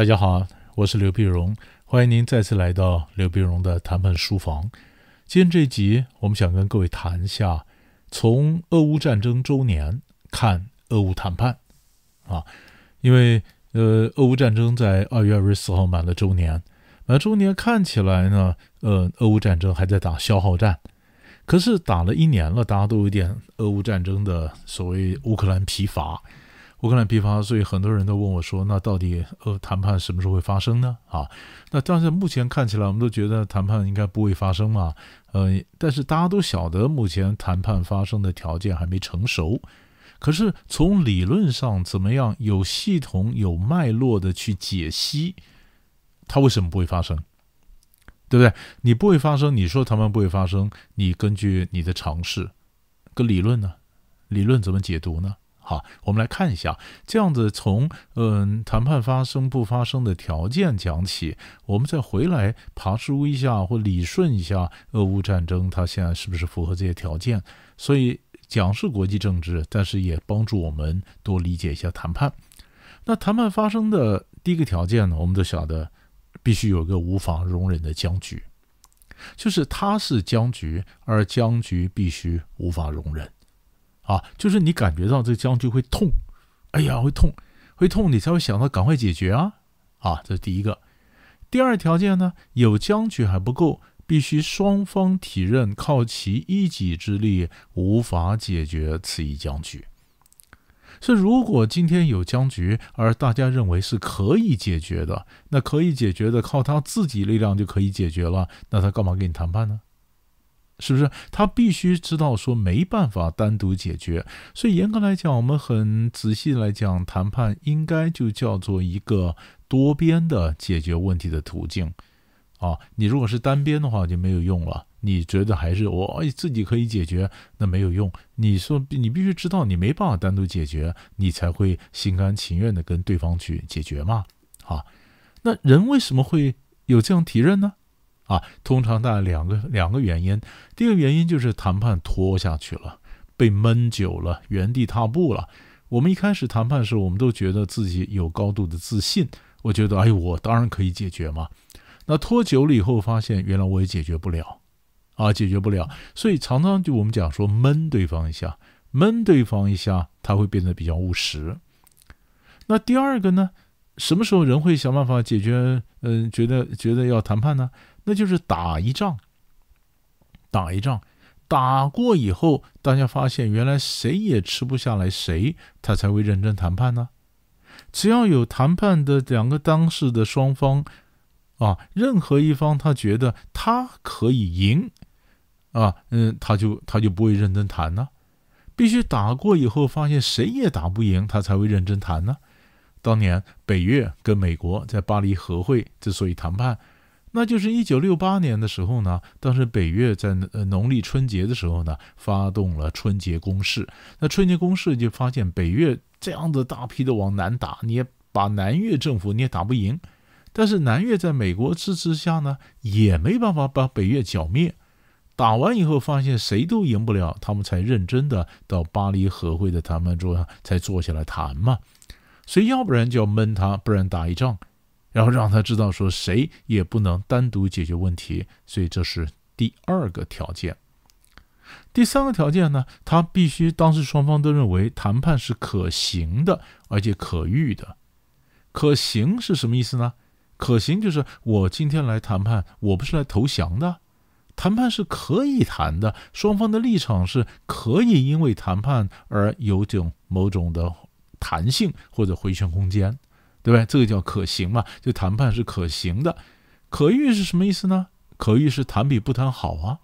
大家好，我是刘碧荣，欢迎您再次来到刘碧荣的谈判书房。今天这一集，我们想跟各位谈一下，从俄乌战争周年看俄乌谈判啊，因为呃，俄乌战争在二月二十四号满了周年，满周年看起来呢，呃，俄乌战争还在打消耗战，可是打了一年了，大家都有点俄乌战争的所谓乌克兰疲乏。乌克兰批发，所以很多人都问我说：“那到底呃谈判什么时候会发生呢？”啊，那但是目前看起来，我们都觉得谈判应该不会发生嘛。呃，但是大家都晓得，目前谈判发生的条件还没成熟。可是从理论上，怎么样有系统、有脉络的去解析，它为什么不会发生？对不对？你不会发生，你说谈判不会发生，你根据你的尝试跟理论呢？理论怎么解读呢？好，我们来看一下，这样子从嗯谈判发生不发生的条件讲起，我们再回来爬梳一下或理顺一下俄乌战争，它现在是不是符合这些条件？所以讲是国际政治，但是也帮助我们多理解一下谈判。那谈判发生的第一个条件呢，我们都晓得必须有个无法容忍的僵局，就是它是僵局，而僵局必须无法容忍。啊，就是你感觉到这僵局会痛，哎呀，会痛，会痛，你才会想到赶快解决啊！啊，这是第一个。第二条件呢，有僵局还不够，必须双方体认靠其一己之力无法解决此一僵局。是，如果今天有僵局，而大家认为是可以解决的，那可以解决的靠他自己力量就可以解决了，那他干嘛跟你谈判呢？是不是他必须知道说没办法单独解决？所以严格来讲，我们很仔细来讲，谈判应该就叫做一个多边的解决问题的途径啊。你如果是单边的话，就没有用了。你觉得还是我自己可以解决，那没有用。你说你必须知道你没办法单独解决，你才会心甘情愿的跟对方去解决嘛。啊，那人为什么会有这样提认呢？啊，通常大概两个两个原因。第一个原因就是谈判拖下去了，被闷久了，原地踏步了。我们一开始谈判的时候，我们都觉得自己有高度的自信，我觉得，哎，我当然可以解决嘛。那拖久了以后，发现原来我也解决不了，啊，解决不了。所以常常就我们讲说，闷对方一下，闷对方一下，他会变得比较务实。那第二个呢？什么时候人会想办法解决？嗯，觉得觉得要谈判呢？那就是打一仗，打一仗，打过以后，大家发现原来谁也吃不下来谁，他才会认真谈判呢。只要有谈判的两个当事的双方，啊，任何一方他觉得他可以赢，啊，嗯，他就他就不会认真谈呢。必须打过以后，发现谁也打不赢，他才会认真谈呢。当年北越跟美国在巴黎和会之所以谈判。那就是一九六八年的时候呢，当时北越在农历春节的时候呢，发动了春节攻势。那春节攻势就发现北越这样子大批的往南打，你也把南越政府你也打不赢。但是南越在美国支持下呢，也没办法把北越剿灭。打完以后发现谁都赢不了，他们才认真的到巴黎和会的谈判桌上才坐下来谈嘛。所以要不然就要闷他，不然打一仗。然后让他知道，说谁也不能单独解决问题，所以这是第二个条件。第三个条件呢，他必须当时双方都认为谈判是可行的，而且可遇的。可行是什么意思呢？可行就是我今天来谈判，我不是来投降的，谈判是可以谈的，双方的立场是可以因为谈判而有种某种的弹性或者回旋空间。对不对？这个叫可行嘛？就谈判是可行的，可遇是什么意思呢？可遇是谈比不谈好啊。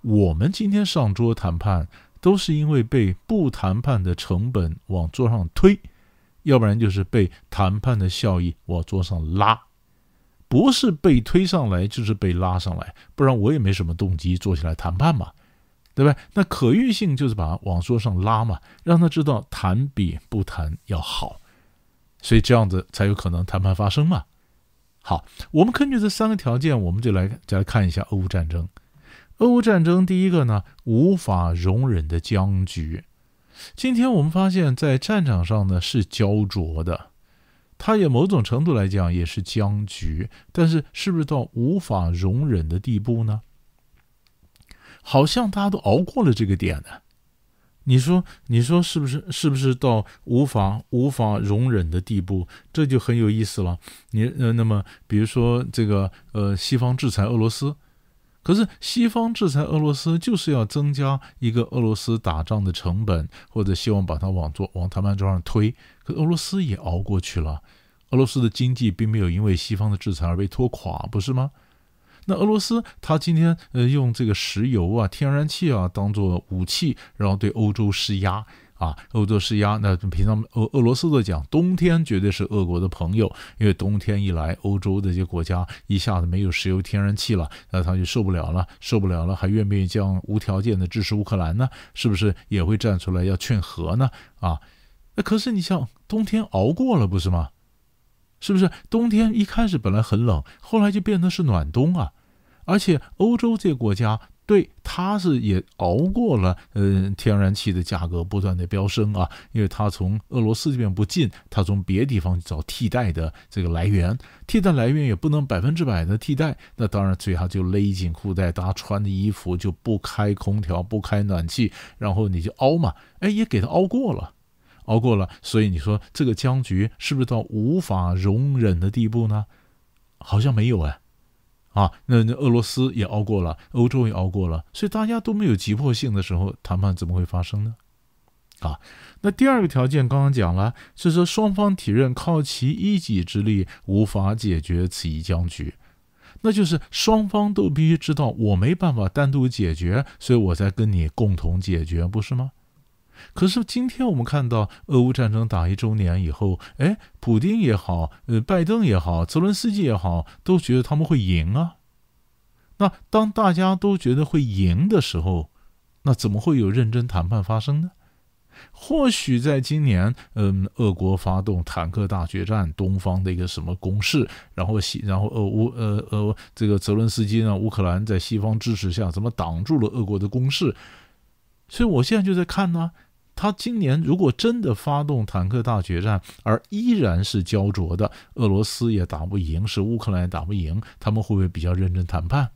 我们今天上桌谈判，都是因为被不谈判的成本往桌上推，要不然就是被谈判的效益往桌上拉，不是被推上来就是被拉上来，不然我也没什么动机坐下来谈判嘛，对不对？那可遇性就是把往桌上拉嘛，让他知道谈比不谈要好。所以这样子才有可能谈判发生嘛。好，我们根据这三个条件，我们就来再来看一下俄乌战争。俄乌战争第一个呢，无法容忍的僵局。今天我们发现，在战场上呢是焦灼的，它也某种程度来讲也是僵局，但是是不是到无法容忍的地步呢？好像大家都熬过了这个点呢。你说，你说是不是？是不是到无法无法容忍的地步？这就很有意思了。你呃，那么比如说这个呃，西方制裁俄罗斯，可是西方制裁俄罗斯就是要增加一个俄罗斯打仗的成本，或者希望把它往桌往谈判桌上推。可俄罗斯也熬过去了，俄罗斯的经济并没有因为西方的制裁而被拖垮，不是吗？那俄罗斯，他今天呃用这个石油啊、天然气啊当做武器，然后对欧洲施压啊，欧洲施压。那平常俄俄罗斯的讲，冬天绝对是俄国的朋友，因为冬天一来，欧洲这些国家一下子没有石油、天然气了，那他就受不了了，受不了了，还愿不愿意这样无条件的支持乌克兰呢？是不是也会站出来要劝和呢？啊，那可是你像冬天熬过了，不是吗？是不是冬天一开始本来很冷，后来就变得是暖冬啊？而且欧洲这些国家对它是也熬过了，嗯，天然气的价格不断的飙升啊，因为它从俄罗斯这边不进，它从别地方找替代的这个来源，替代来源也不能百分之百的替代，那当然最好就勒紧裤带，大家穿的衣服就不开空调，不开暖气，然后你就熬嘛，哎，也给它熬过了。熬过了，所以你说这个僵局是不是到无法容忍的地步呢？好像没有哎，啊，那那俄罗斯也熬过了，欧洲也熬过了，所以大家都没有急迫性的时候，谈判怎么会发生呢？啊，那第二个条件刚刚讲了，是说双方体认靠其一己之力无法解决此一僵局，那就是双方都必须知道我没办法单独解决，所以我才跟你共同解决，不是吗？可是今天我们看到俄乌战争打一周年以后，哎，普京也好，呃，拜登也好，泽伦斯基也好，都觉得他们会赢啊。那当大家都觉得会赢的时候，那怎么会有认真谈判发生呢？或许在今年，嗯，俄国发动坦克大决战，东方的一个什么攻势，然后西，然后俄乌，呃呃，这个泽伦斯基呢，乌克兰在西方支持下，怎么挡住了俄国的攻势？所以我现在就在看呢。他今年如果真的发动坦克大决战，而依然是焦灼的，俄罗斯也打不赢，是乌克兰也打不赢，他们会不会比较认真谈判？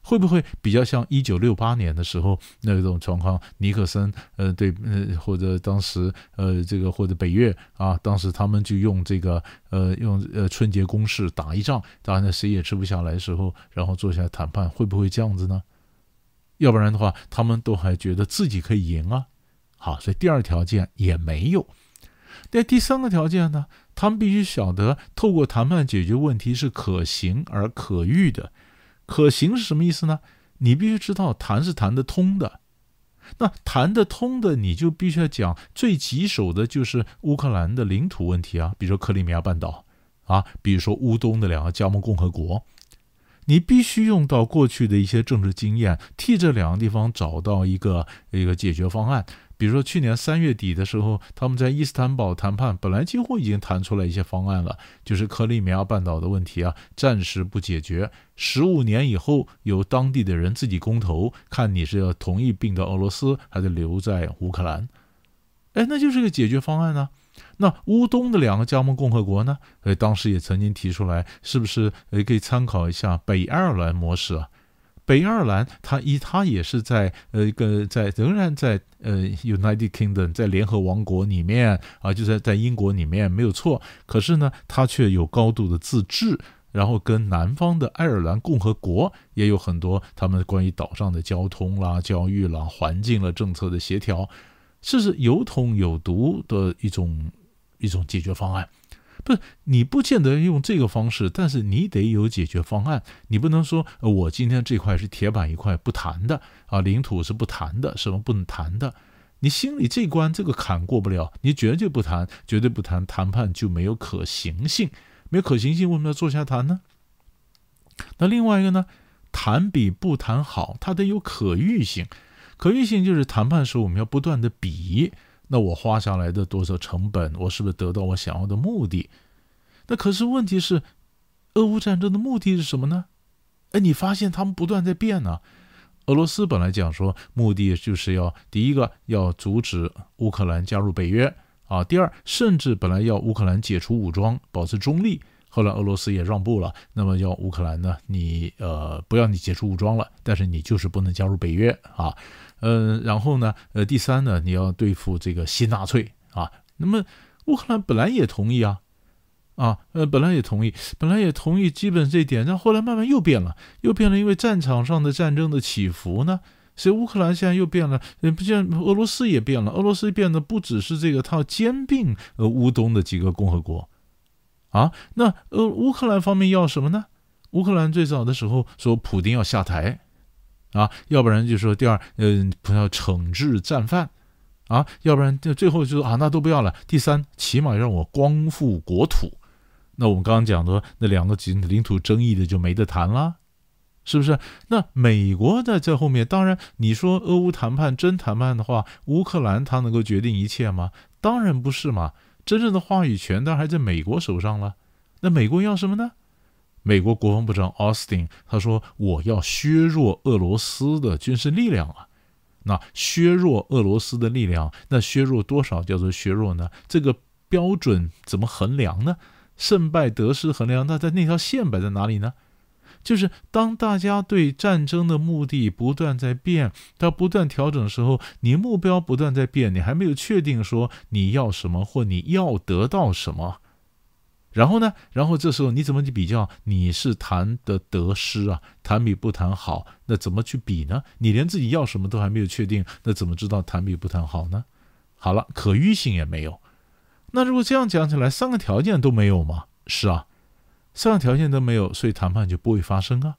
会不会比较像一九六八年的时候那种状况？尼克森，呃，对，呃，或者当时，呃，这个或者北越啊，当时他们就用这个，呃，用呃春节攻势打一仗，当然谁也吃不下来的时候，然后坐下来谈判，会不会这样子呢？要不然的话，他们都还觉得自己可以赢啊。好，所以第二条件也没有。那第三个条件呢？他们必须晓得，透过谈判解决问题是可行而可遇的。可行是什么意思呢？你必须知道谈是谈得通的。那谈得通的，你就必须要讲最棘手的就是乌克兰的领土问题啊，比如说克里米亚半岛啊，比如说乌东的两个加盟共和国。你必须用到过去的一些政治经验，替这两个地方找到一个一个解决方案。比如说，去年三月底的时候，他们在伊斯坦堡谈判，本来几乎已经谈出来一些方案了，就是克里米亚半岛的问题啊，暂时不解决。十五年以后，由当地的人自己公投，看你是要同意并到俄罗斯，还是留在乌克兰。哎，那就是个解决方案呢。那乌东的两个加盟共和国呢？呃，当时也曾经提出来，是不是也可以参考一下北爱尔兰模式啊？北爱尔兰，它一它也是在呃一个在仍然在呃 United Kingdom 在联合王国里面啊，就在在英国里面没有错。可是呢，它却有高度的自治，然后跟南方的爱尔兰共和国也有很多他们关于岛上的交通啦、教育啦、环境了政策的协调，这是有统有独的一种一种解决方案。不是你不见得用这个方式，但是你得有解决方案。你不能说我今天这块是铁板一块不谈的啊，领土是不谈的，什么不能谈的？你心里这关这个坎过不了，你绝对不谈，绝对不谈，谈判就没有可行性，没有可行性，为什么要坐下谈呢？那另外一个呢，谈比不谈好，它得有可遇性。可遇性就是谈判时候我们要不断的比。那我花下来的多少成本，我是不是得到我想要的目的？那可是问题是，俄乌战争的目的是什么呢？哎，你发现他们不断在变呢。俄罗斯本来讲说，目的就是要第一个要阻止乌克兰加入北约啊。第二，甚至本来要乌克兰解除武装，保持中立，后来俄罗斯也让步了，那么要乌克兰呢，你呃不要你解除武装了，但是你就是不能加入北约啊。嗯，然后呢，呃，第三呢，你要对付这个新纳粹啊。那么乌克兰本来也同意啊，啊，呃，本来也同意，本来也同意基本这一点，但后来慢慢又变了，又变了，因为战场上的战争的起伏呢。所以乌克兰现在又变了，不像俄罗斯也变了。俄罗斯变得不只是这个，它要兼并呃乌东的几个共和国，啊，那呃乌克兰方面要什么呢？乌克兰最早的时候说普京要下台，啊，要不然就说第二，嗯，不要惩治战犯，啊，要不然就最后就说啊，那都不要了。第三，起码让我光复国土。那我们刚刚讲的那两个领领土争议的就没得谈了。是不是？那美国在这后面，当然你说俄乌谈判真谈判的话，乌克兰他能够决定一切吗？当然不是嘛！真正的话语权当然还在美国手上了。那美国要什么呢？美国国防部长奥斯汀他说：“我要削弱俄罗斯的军事力量啊！那削弱俄罗斯的力量，那削弱多少叫做削弱呢？这个标准怎么衡量呢？胜败得失衡量，那在那条线摆在哪里呢？”就是当大家对战争的目的不断在变，它不断调整的时候，你目标不断在变，你还没有确定说你要什么或你要得到什么。然后呢，然后这时候你怎么去比较？你是谈的得失啊，谈比不谈好，那怎么去比呢？你连自己要什么都还没有确定，那怎么知道谈比不谈好呢？好了，可预性也没有。那如果这样讲起来，三个条件都没有吗？是啊。三个条件都没有，所以谈判就不会发生啊。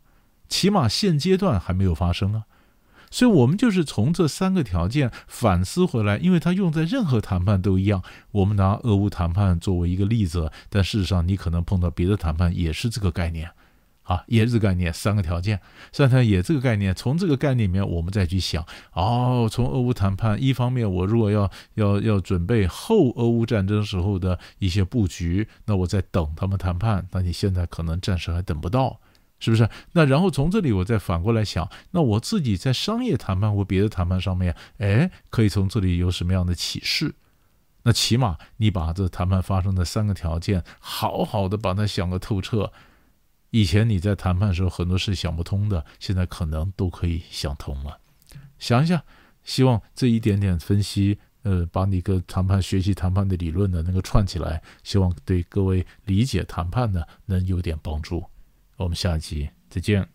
起码现阶段还没有发生啊。所以我们就是从这三个条件反思回来，因为它用在任何谈判都一样。我们拿俄乌谈判作为一个例子，但事实上你可能碰到别的谈判也是这个概念。啊，也是这概念，三个条件，三条也这个概念。从这个概念里面，我们再去想，哦，从俄乌谈判，一方面我如果要要要准备后俄乌战争时候的一些布局，那我在等他们谈判，那你现在可能暂时还等不到，是不是？那然后从这里我再反过来想，那我自己在商业谈判或别的谈判上面，哎，可以从这里有什么样的启示？那起码你把这谈判发生的三个条件，好好的把它想个透彻。以前你在谈判的时候很多事想不通的，现在可能都可以想通了。想一下，希望这一点点分析，呃，把你跟谈判学习谈判的理论呢能够串起来，希望对各位理解谈判呢能有点帮助。我们下一集再见。